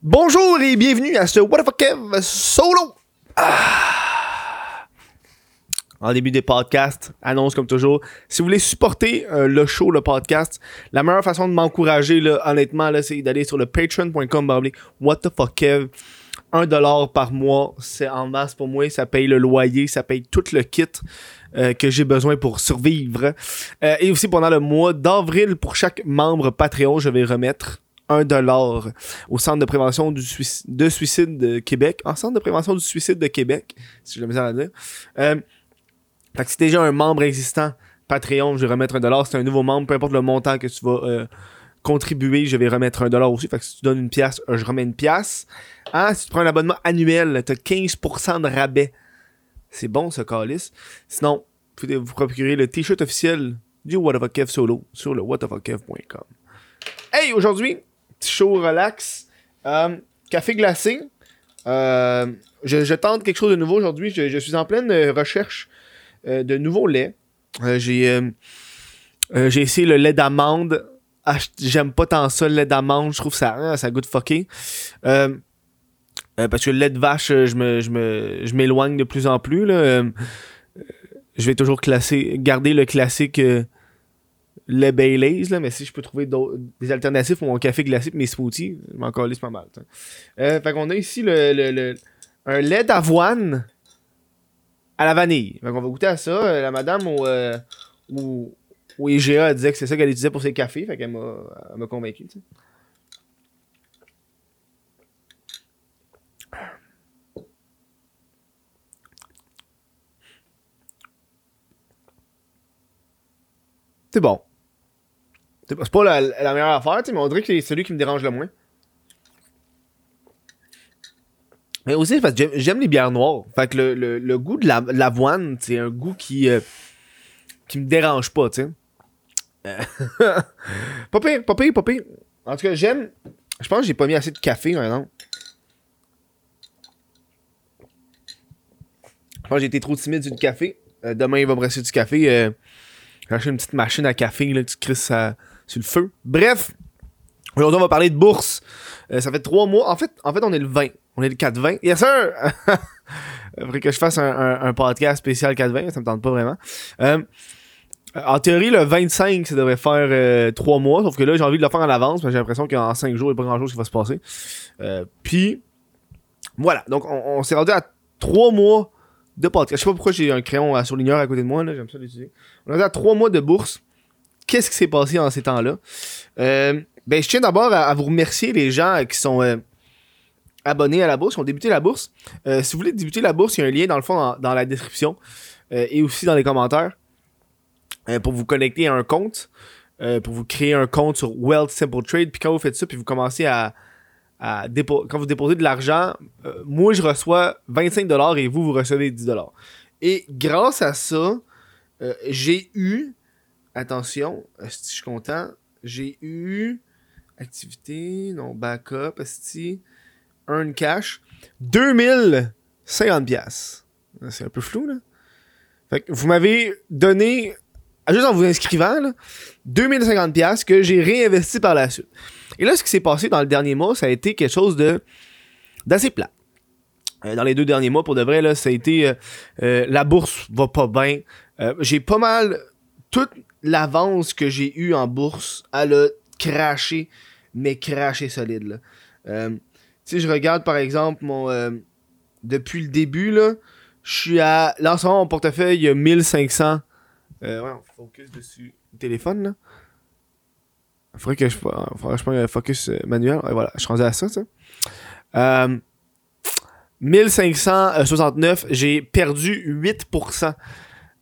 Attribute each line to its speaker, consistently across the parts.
Speaker 1: Bonjour et bienvenue à ce What the fuck Kev solo. Ah. En début des podcasts, annonce comme toujours. Si vous voulez supporter euh, le show, le podcast, la meilleure façon de m'encourager, honnêtement, c'est d'aller sur le patreon.com What the fuck Kev. 1$ par mois, c'est en masse pour moi. Ça paye le loyer, ça paye tout le kit euh, que j'ai besoin pour survivre. Euh, et aussi pendant le mois d'avril, pour chaque membre Patreon, je vais remettre 1$ au Centre de prévention du suicide, de suicide de Québec. En Centre de prévention du suicide de Québec, si j'ai la misère à dire. Euh, fait que c'est déjà un membre existant Patreon, je vais remettre 1$. C'est un nouveau membre, peu importe le montant que tu vas euh, contribuer, je vais remettre 1$ aussi. Fait que si tu donnes une pièce, je remets une pièce. Ah, si tu prends un abonnement annuel, t'as 15% de rabais. C'est bon, ce calice. Sinon, vous vous procurer le t-shirt officiel du What of a Kev Solo sur le whatofakev.com. Hey, aujourd'hui, petit show relax. Euh, café glacé. Euh, je, tente quelque chose de nouveau aujourd'hui. Je, suis en pleine euh, recherche de nouveaux laits. J'ai essayé le lait d'amande. Ah, J'aime pas tant ça, le lait d'amande. Je trouve ça, hein, ça goûte fucké. Parce que le lait de vache, je me, je me, je m'éloigne de plus en plus. Là. Je vais toujours classer, garder le classique lait Baileys, là, mais si je peux trouver des alternatives pour mon café glacé mes smoothies, je m'en calisse pas mal. Euh, fait qu'on a ici le, le- le- un lait d'avoine à la vanille. Fait qu'on va goûter à ça. Euh, La madame au, euh, IGA elle disait que c'est ça qu'elle utilisait pour ses cafés, fait qu'elle m'a, convaincu. C'est bon. C'est pas, la, meilleure affaire, mais on dirait que c'est celui qui me dérange le moins. Mais aussi, j'aime, les bières noires. Fait que le, le- le goût de la- de l'avoine, c'est un goût qui, euh, qui me dérange pas, tu sais. Euh, pas pire, pas pire, pas pire. En tout cas, j'aime. Je pense que j'ai pas mis assez de café, maintenant. Je pense que j'ai été trop timide le café. Euh, demain, il va me rester du café. Euh, j'ai acheté une petite machine à café, là, tu crisses sur le feu. Bref, aujourd'hui, on va parler de bourse. Euh, ça fait trois mois. En fait, en fait, on est le 20. On est le 4-20. Yes, sir! Faudrait que je fasse un, podcast spécial 4-20, ça me tente pas vraiment. Euh, en théorie, le 25, ça devrait faire euh, 3 mois, sauf que là, j'ai envie de le faire en avance, j'ai l'impression qu'en 5 jours, il n'y a pas grand chose qui va se passer. Euh, Puis, voilà. Donc, on, s'est rendu à 3 mois de podcast. Je sais pas pourquoi j'ai un crayon à surligneur à côté de moi, j'aime ça l'utiliser. On est rendu à 3 mois de bourse. Qu'est-ce qui s'est passé en ces temps-là? Euh, ben, je tiens d'abord à, vous remercier les gens qui sont euh, abonnés à la bourse, qui ont débuté la bourse. Euh, si vous voulez débuter la bourse, il y a un lien dans le fond dans, la description et aussi dans les commentaires pour vous connecter à un compte, pour vous créer un compte sur Wealth Simple Trade. Puis quand vous faites ça, puis vous commencez à, à quand vous déposez de l'argent, moi je reçois 25$ et vous, vous recevez 10$. Et grâce à ça, j'ai eu, attention, si je suis content, j'ai eu activité, non, backup, esti, earn cash, 2050 pièces. C'est un peu flou, là. Fait que vous m'avez donné, ah, juste en vous inscrivant, là, 2050 pièces que j'ai réinvesti par la suite. Et là, ce qui s'est passé dans le dernier mois, ça a été quelque chose de d'assez plat. Euh, dans les deux derniers mois, pour de vrai, là, ça a été euh, euh, la bourse va pas bien. J'ai pas mal toute l'avance que j'ai eue en bourse, elle a craché, mais craché solide. Euh, sais, je regarde par exemple mon euh, depuis le début là, je suis à là en ce moment mon portefeuille il y a 1500 euh, ouais, on focus dessus le téléphone là. Faudrait que je prenne un focus euh, manuel. Ouais, voilà, je suis rendu à ça, ça. Euh, 1569, j'ai perdu 8%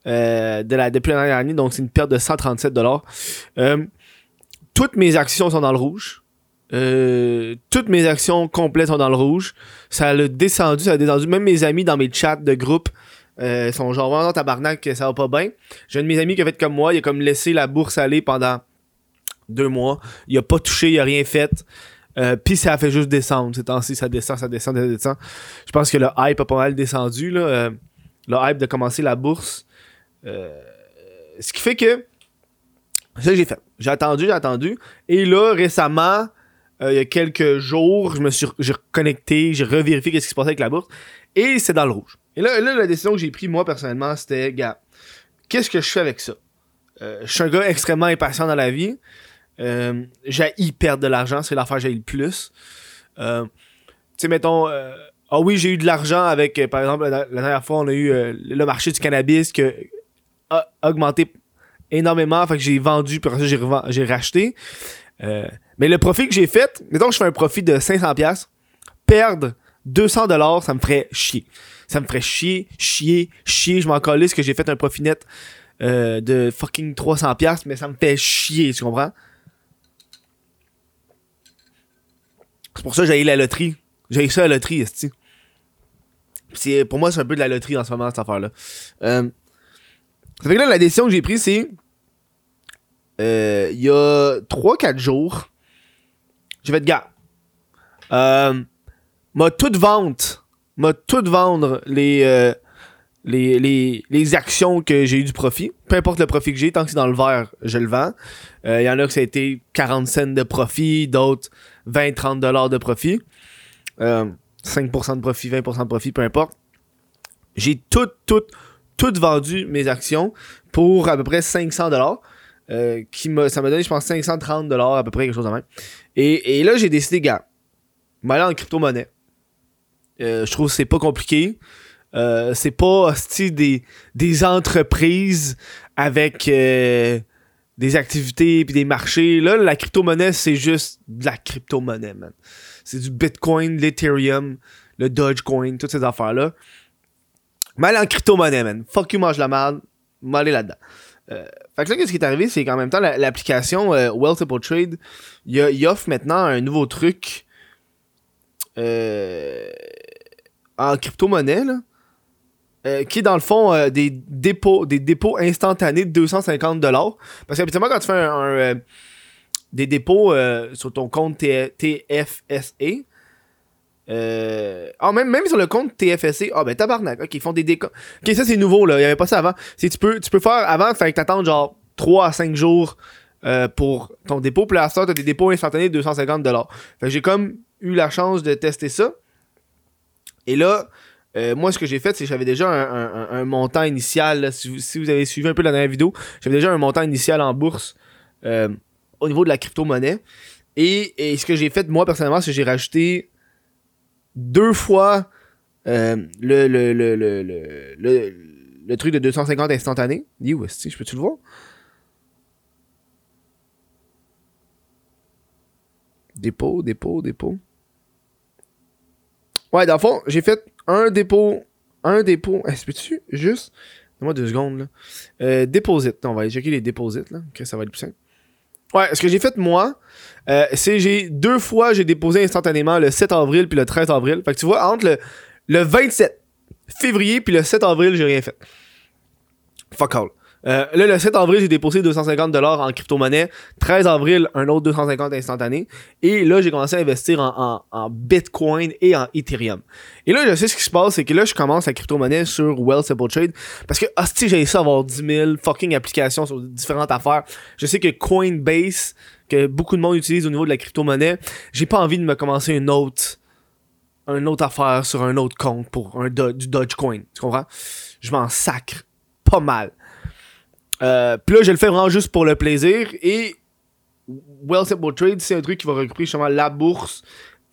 Speaker 1: euh, de la, depuis la dernière année, donc c'est une perte de 137 dollars. toutes mes actions sont dans le rouge. Euh, toutes mes actions complètes sont dans le rouge. Ça a descendu, ça a descendu. Même mes amis dans mes chats de groupe euh, sont genre vraiment tabarnak que ça va pas bien. J'ai un de mes amis qui a fait comme moi, il a comme laissé la bourse aller pendant deux mois. Il a pas touché, il a rien fait. Euh, Puis ça a fait juste descendre. Ces temps-ci, ça descend, ça descend, ça descend. Je pense que le hype a pas mal descendu. Là. Euh, le hype de commencer la bourse. Euh, ce qui fait que ça j'ai fait. J'ai attendu, j'ai attendu. Et là, récemment, euh, il y a quelques jours, je me suis j'ai reconnecté, j'ai revérifié qu'est-ce qui se passait avec la bourse et c'est dans le rouge. Et là, là la décision que j'ai prise moi personnellement, c'était gars, qu'est-ce que je fais avec ça? Euh, Je suis un gars extrêmement impatient dans la vie. J'ai perdre de l'argent, c'est l'affaire que j'ai le plus. Tu sais mettons ah oui, j'ai eu de l'argent avec par exemple la, dernière fois on a eu le marché du cannabis qui a augmenté énormément, fait que j'ai vendu puis après j'ai racheté. mais le profit que j'ai fait, mettons que je fais un profit de 500$, perdre 200$, ça me ferait chier. Ça me ferait chier, chier, chier. Je m'en ce que j'ai fait un profit net euh, de fucking 300$, mais ça me fait chier, tu comprends? C'est pour ça que j'ai la loterie. J'ai ça à la loterie, c'est Pour moi, c'est un peu de la loterie en ce moment, cette affaire-là. Euh, ça fait que là, la décision que j'ai prise, c'est. Euh, il y a 3-4 jours, j'ai fait de gars. Euh, m'a toute vente, m'a toute vendre les, euh, les, les, actions que j'ai eu du profit. Peu importe le profit que j'ai, tant que c'est dans le vert, je le vends. Il euh, y en a que ça a été 40 cents de profit, d'autres 20-30 dollars de profit. 5% euh, de profit, 20% de profit, peu importe. J'ai tout, tout, tout vendu mes actions pour à peu près 500 dollars. qui m'a, ça m'a donné, je pense, 530 dollars à peu près, quelque chose de même. Et, et là, j'ai décidé, gars, m'aller en crypto-monnaie. Euh, je trouve que c'est pas compliqué. Euh, c'est pas des, des entreprises avec euh, des activités puis des marchés. Là, la crypto-monnaie, c'est juste de la crypto-monnaie, man. C'est du Bitcoin, l'Ethereum, le Dogecoin, toutes ces affaires-là. Mais en crypto-monnaie, man. Fuck you, mange la merde. M'aller là-dedans. fait que là, qu'est-ce qui est arrivé, c'est qu'en même temps, l'application Wealthable Trade, il offre maintenant un nouveau truc. Euh, en crypto-monnaie, euh, qui est dans le fond euh, des dépôts des dépôts instantanés de 250 dollars parce qu'habituellement quand tu fais un, euh, des dépôts sur ton compte TFSA ah même, même sur le compte TFSA ah ben tabarnak ok ils font des déco ok ça c'est nouveau là il y avait pas ça avant. C'est tu peux tu peux faire avant fait que t'attends genre 3 à 5 jours pour ton dépôt. Puis là t'as des dépôts instantanés de 250 dollars. Fait que j'ai comme eu la chance de tester ça. Et là, euh, moi, ce que j'ai fait, c'est que j'avais déjà un, montant initial. si, vous, avez suivi un peu la dernière vidéo, j'avais déjà un montant initial en bourse euh, au niveau de la crypto-monnaie. Et, ce que j'ai fait, moi, personnellement, c'est que j'ai rajouté deux fois euh, le, le, le, le, truc de 250 instantané. Que je peux-tu le voir? Dépôt, dépôt, dépôt. Ouais, dans le fond, j'ai fait un dépôt. Un dépôt. Est-ce que tu juste? Donne-moi deux secondes, là. Euh. On va aller checker les déposites, là. Ça va être plus simple. Ouais, ce que j'ai fait, moi, euh, c'est j'ai deux fois, j'ai déposé instantanément le 7 avril puis le 13 avril. Fait que tu vois, entre le, le 27 février puis le 7 avril, j'ai rien fait. Fuck all. Euh, là, le 7 avril, j'ai déposé 250$ en crypto-monnaie. 13 avril, un autre 250 instantané. Et là, j'ai commencé à investir en, Bitcoin et en Ethereum. Et là, je sais ce qui se passe, c'est que là, je commence la crypto-monnaie sur Wealthable Trade. Parce que, hostie, j'ai essayé d'avoir 10 000 fucking applications sur différentes affaires. Je sais que Coinbase, que beaucoup de monde utilise au niveau de la crypto-monnaie, j'ai pas envie de me commencer une autre une autre affaire sur un autre compte pour un du Dogecoin. Tu comprends? Je m'en sacre pas mal. Euh, puis là, je le fais vraiment juste pour le plaisir. Et Well Simple Trade, c'est un truc qui va regrouper justement la bourse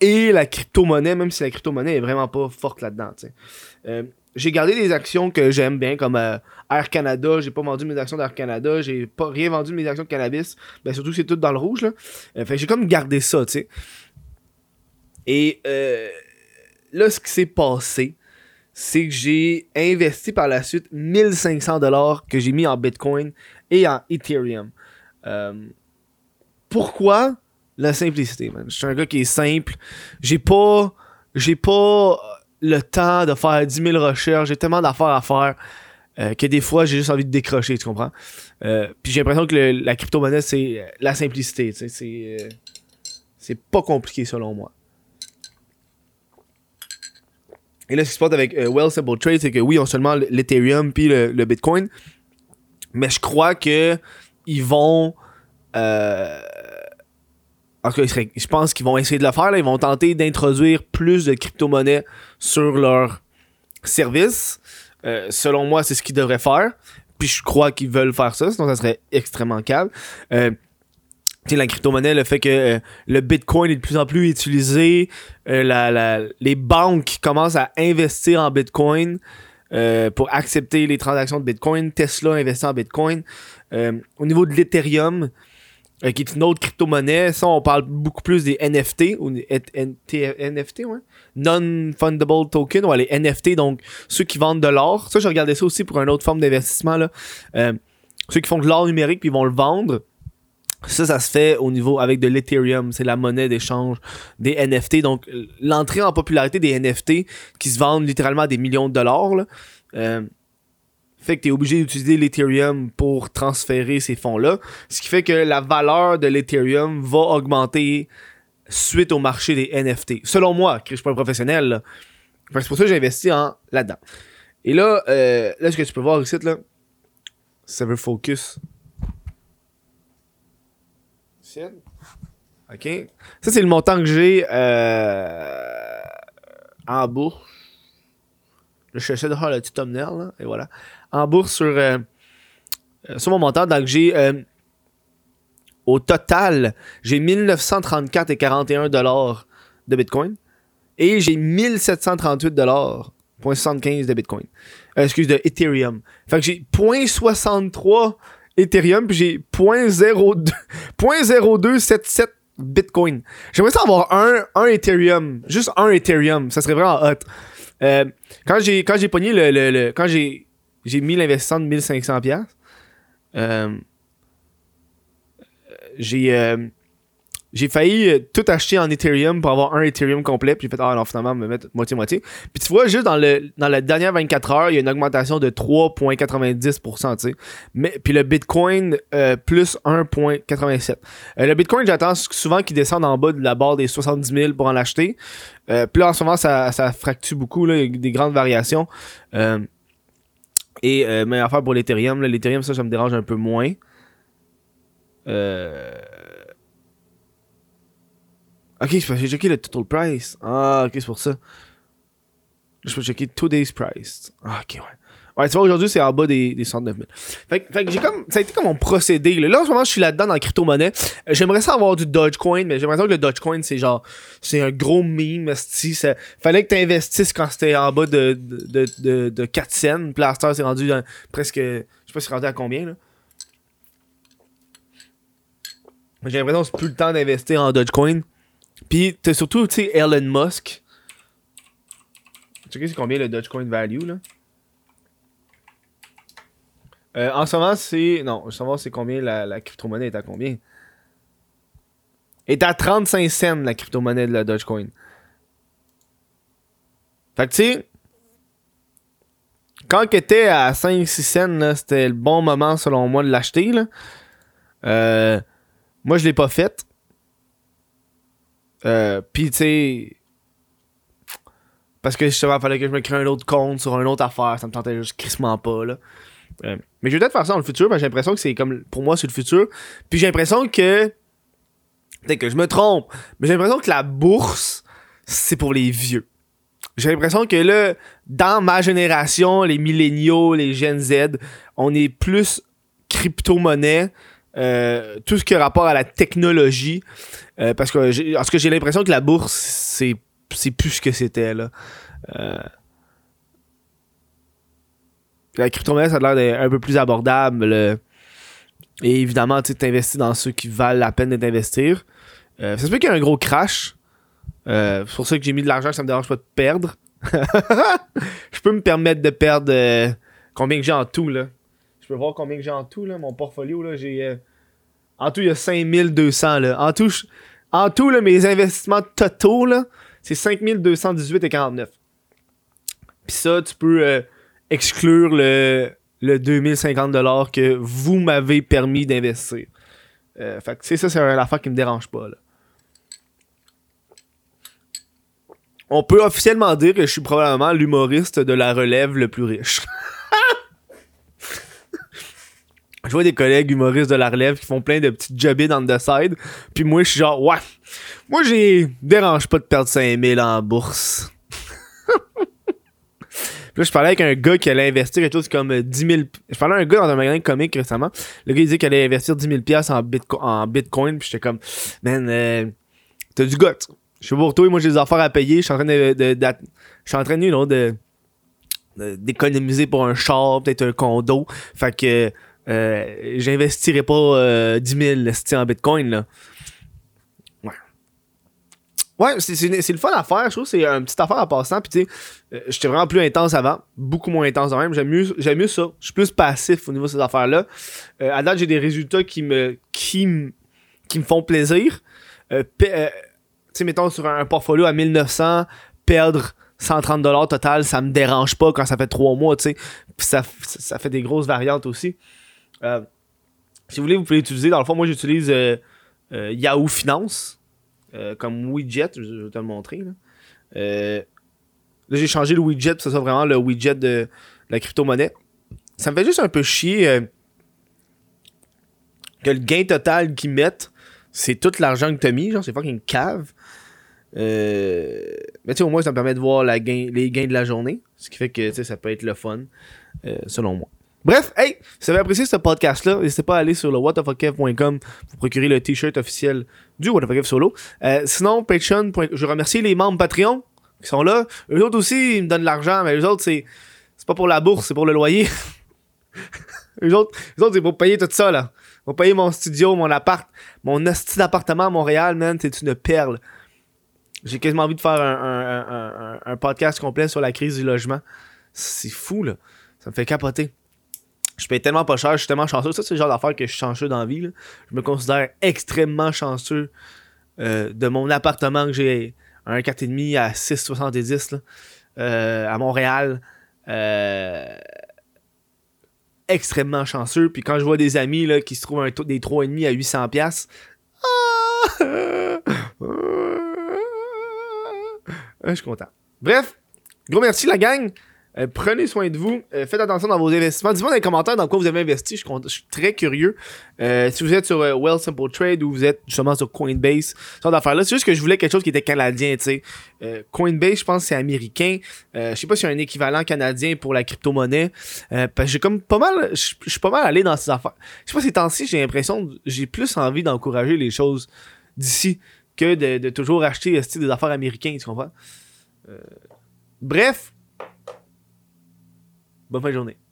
Speaker 1: et la crypto-monnaie, même si la crypto-monnaie est vraiment pas forte là-dedans. Euh, j'ai gardé des actions que j'aime bien, comme euh, Air Canada. J'ai pas vendu mes actions d'Air Canada. J'ai pas rien vendu mes actions de cannabis. Ben, surtout c'est tout dans le rouge. Là. Euh, fait j'ai comme gardé ça, tu. Et là, ce qui s'est passé, c'est que j'ai investi par la suite 1500 dollars que j'ai mis en Bitcoin et en Ethereum. Euh, pourquoi? La simplicité, man? Je suis un gars qui est simple. J'ai pas, j'ai pas le temps de faire 10 000 recherches. J'ai tellement d'affaires à faire euh, que des fois, j'ai juste envie de décrocher, tu comprends? Euh, puis j'ai l'impression que la crypto-monnaie, c'est la simplicité. C'est, c'est pas compliqué selon moi. Et là, ce qui se passe avec euh, Well Simple Trade, c'est que oui, on seulement l'Ethereum puis le, Bitcoin, mais je crois que ils vont euh, En tout cas, je pense qu'ils vont essayer de le faire. Là. Ils vont tenter d'introduire plus de crypto-monnaies sur leur service. Euh, selon moi, c'est ce qu'ils devraient faire. Puis je crois qu'ils veulent faire ça, sinon ça serait extrêmement calme. Euh, la crypto-monnaie, le fait que euh, le Bitcoin est de plus en plus utilisé, euh, la, les banques commencent à investir en Bitcoin pour accepter les transactions de Bitcoin. Tesla investit en Bitcoin. au niveau de l'Ethereum, euh, qui est une autre crypto-monnaie. Ça, on parle beaucoup plus des NFT, ou NFT. Non-fundable token, ouais, les NFT, donc ceux qui vendent de l'or. Ça, je regardais ça aussi pour une autre forme d'investissement, là. Euh, ceux qui font de l'or numérique puis ils vont le vendre. Ça, ça se fait au niveau avec de l'Ethereum, c'est la monnaie d'échange des NFT. Donc, l'entrée en popularité des NFT qui se vendent littéralement à des millions de dollars, euh, fait que tu es obligé d'utiliser l'Ethereum pour transférer ces fonds-là. Ce qui fait que la valeur de l'Ethereum va augmenter suite au marché des NFT. Selon moi, je suis pas un professionnel. C'est pour ça que j'ai investi en là-dedans. Et là, euh, là, ce que tu peux voir ici, là, ça veut focus. OK. Ça, c'est le montant que j'ai euh, en bourse. Je cherchais de le petit thumbnail, là, et voilà en bourse sur, euh, euh, sur mon montant. Donc, j'ai au total, j'ai 1934 et 41 dollars de Bitcoin et j'ai 1738 dollars 75 de Bitcoin. excuse de Ethereum. Fait que j'ai 0.63 Ethereum puis j'ai 0.0277 Bitcoin. J'aimerais ça avoir un, un Ethereum, juste un Ethereum, ça serait vraiment hot. quand j'ai quand j'ai pogné le, le quand j'ai j'ai mis l'investissement de 1500 pièces. Euh, j'ai euh, j'ai failli euh, tout acheter en Ethereum pour avoir un Ethereum complet puis j'ai fait ah non finalement me mettre moitié moitié. Puis tu vois juste dans le dans la dernière 24 heures, il y a une augmentation de 3.90% tu sais. Mais puis le Bitcoin plus 1.87. le Bitcoin, j'attends souvent qu'il descende en bas de la barre des 70 000 pour en l'acheter. puis là en ce moment ça ça fractue beaucoup là, des grandes variations. Et euh, meilleure affaire pour l'Ethereum. L'Ethereum, ça, ça me dérange un peu moins. Euh... Ok, j'ai checké le total price. Ah, ok, c'est pour ça. Je peux checker today's price. Ah, ok, ouais. Ouais, tu vois, aujourd'hui, c'est en bas des, des 109 000. Fait, que j'ai comme, ça a été comme mon procédé. Là, en ce moment, je suis là-dedans dans la crypto-monnaie. Euh, j'aimerais ça avoir du Dogecoin, mais j'aimerais ça que le Dogecoin, c'est genre, c'est un gros meme, ça, fallait que tu investisses quand c'était en bas de, de, de, de, 4 cents. Là, c'est rendu presque, je sais pas si c'est rendu à combien, là. J'ai l'impression que c'est plus le temps d'investir en Dogecoin. Puis, t'as surtout, tu sais, Elon Musk. Tu sais, c'est combien le Dogecoin value, là? Euh, en ce moment, c'est. Non, je veux c'est combien la, la crypto-monnaie est à combien? Est à 35 cents la crypto-monnaie de la Dogecoin. Fait que tu sais. Quand elle était à 5-6 cents, c'était le bon moment selon moi de l'acheter. Euh, moi, je l'ai pas fait. Euh, Puis tu sais. Parce que justement, il fallait que je me crée un autre compte sur une autre affaire. Ça me tentait juste crissement pas. Là. Euh, mais je vais peut-être faire ça dans le futur, parce que j'ai l'impression que c'est comme. Pour moi, c'est le futur. Puis j'ai l'impression que. Peut-être que je me trompe, mais j'ai l'impression que la bourse, c'est pour les vieux. J'ai l'impression que là, dans ma génération, les milléniaux, les Gen Z, on est plus crypto-monnaie. Euh, tout ce qui a rapport à la technologie. Euh, parce que j'ai, j'ai l'impression que la bourse, c'est, c'est plus ce que c'était. Euh, la crypto-monnaie, ça a l'air d'être un peu plus abordable. et évidemment, tu investis dans ceux qui valent la peine d'être investir. Euh, ça se peut qu'il y ait un gros crash. C'est pour ça que j'ai mis de l'argent, ça me dérange pas de perdre. je peux me permettre de perdre combien que j'ai en tout là. Je peux voir combien j'ai en tout là, mon portfolio là, j'ai en tout il y a 5200 là. En tout en tout là, mes investissements totaux là, c'est 5218 et 49. Puis ça tu peux exclure le, le 2050$ que vous m'avez permis d'investir. Euh, fait que, ça, c'est une affaire qui me dérange pas, là. On peut officiellement dire que je suis probablement l'humoriste de la relève le plus riche. je vois des collègues humoristes de la relève qui font plein de petites jobbies dans le side. Puis moi, je suis genre, ouais, Moi, j'ai. Dérange pas de perdre 5000 en bourse. Puis là, je parlais avec un gars qui allait investir quelque chose comme 10 000. Je parlais à un gars dans un magasin comique récemment. Le gars, il disait qu'il allait investir 10 000 en, en Bitcoin. Puis j'étais comme, man, euh, t'as du goût. Je suis pour toi, moi, j'ai des affaires à payer. Je suis en train de. de, je suis en train de, de d'économiser pour un char, peut-être un condo. Fait que euh, j'investirais pas euh, 10 000 en Bitcoin, là. Ouais. Ouais, c'est le fun à faire. Je trouve c'est une petite affaire en passant. Puis, tu sais, euh, j'étais vraiment plus intense avant. Beaucoup moins intense quand même. J'aime mieux, mieux ça. Je suis plus passif au niveau de ces affaires-là. Euh, à date, j'ai des résultats qui me, qui me, qui me font plaisir. Tu sais, mettons sur un portfolio à 1900, perdre 130$ total, ça me dérange pas quand ça fait 3 mois, tu. Ça, ça fait des grosses variantes aussi. Euh, si vous voulez, vous pouvez l'utiliser. Dans le fond, moi, j'utilise euh, euh, Yahoo Finance comme widget. Je vais te le montrer. Là, j'ai changé le widget pour que ce soit vraiment le widget de, la crypto-monnaie. Ça me fait juste un peu chier que le gain total qu'ils mettent, c'est tout l'argent que t'as mis. Genre, c'est fucking cave. mais tu sais, au moins, ça me permet de voir la gain, les gains de la journée. Ce qui fait que ça peut être le fun, selon moi. Bref, hey, si vous avez apprécié ce podcast-là, n'hésitez pas à aller sur le whatthefuckkev.com pour procurer le t-shirt officiel du What Solo. Euh, sinon, Patreon, je remercie les membres Patreon qui sont là. Eux autres aussi, ils me donnent de l'argent, mais eux autres, c'est, c'est pas pour la bourse, c'est pour le loyer. eux autres, autres c'est pour payer tout ça, là. Pour payer mon studio, mon appart, mon hostie d'appartement à Montréal, man, c'est une perle. J'ai quasiment envie de faire un podcast complet sur la crise du logement. C'est fou, là. Ça me fait capoter je paye tellement pas cher, je suis tellement chanceux. Ça, c'est le genre d'affaire que je suis chanceux dans la vie. Je me considère extrêmement chanceux euh, de mon appartement que j'ai un 4,5 à 6,70 euh, à Montréal. Euh, extrêmement chanceux. Puis quand je vois des amis là, qui se trouvent un taux des 3,5 à 800$, ah! je suis content. Bref, gros merci la gang. Euh, prenez soin de vous. Euh, faites attention dans vos investissements. Dites-moi dans les commentaires dans quoi vous avez investi. Je, suis très curieux. Euh, si vous êtes sur Well Simple Trade ou vous êtes justement sur Coinbase, ce genre d'affaires-là. C'est juste que je voulais quelque chose qui était canadien, tu sais. Coinbase, je pense c'est américain. je sais pas s'il y a un équivalent canadien pour la crypto-monnaie. j'ai comme pas mal. Je suis pas mal allé dans ces affaires. Je sais pas, ces temps-ci, j'ai l'impression j'ai plus envie d'encourager les choses d'ici que de, de, toujours acheter des affaires américaines, tu comprends? bref, Bonne fin de journée.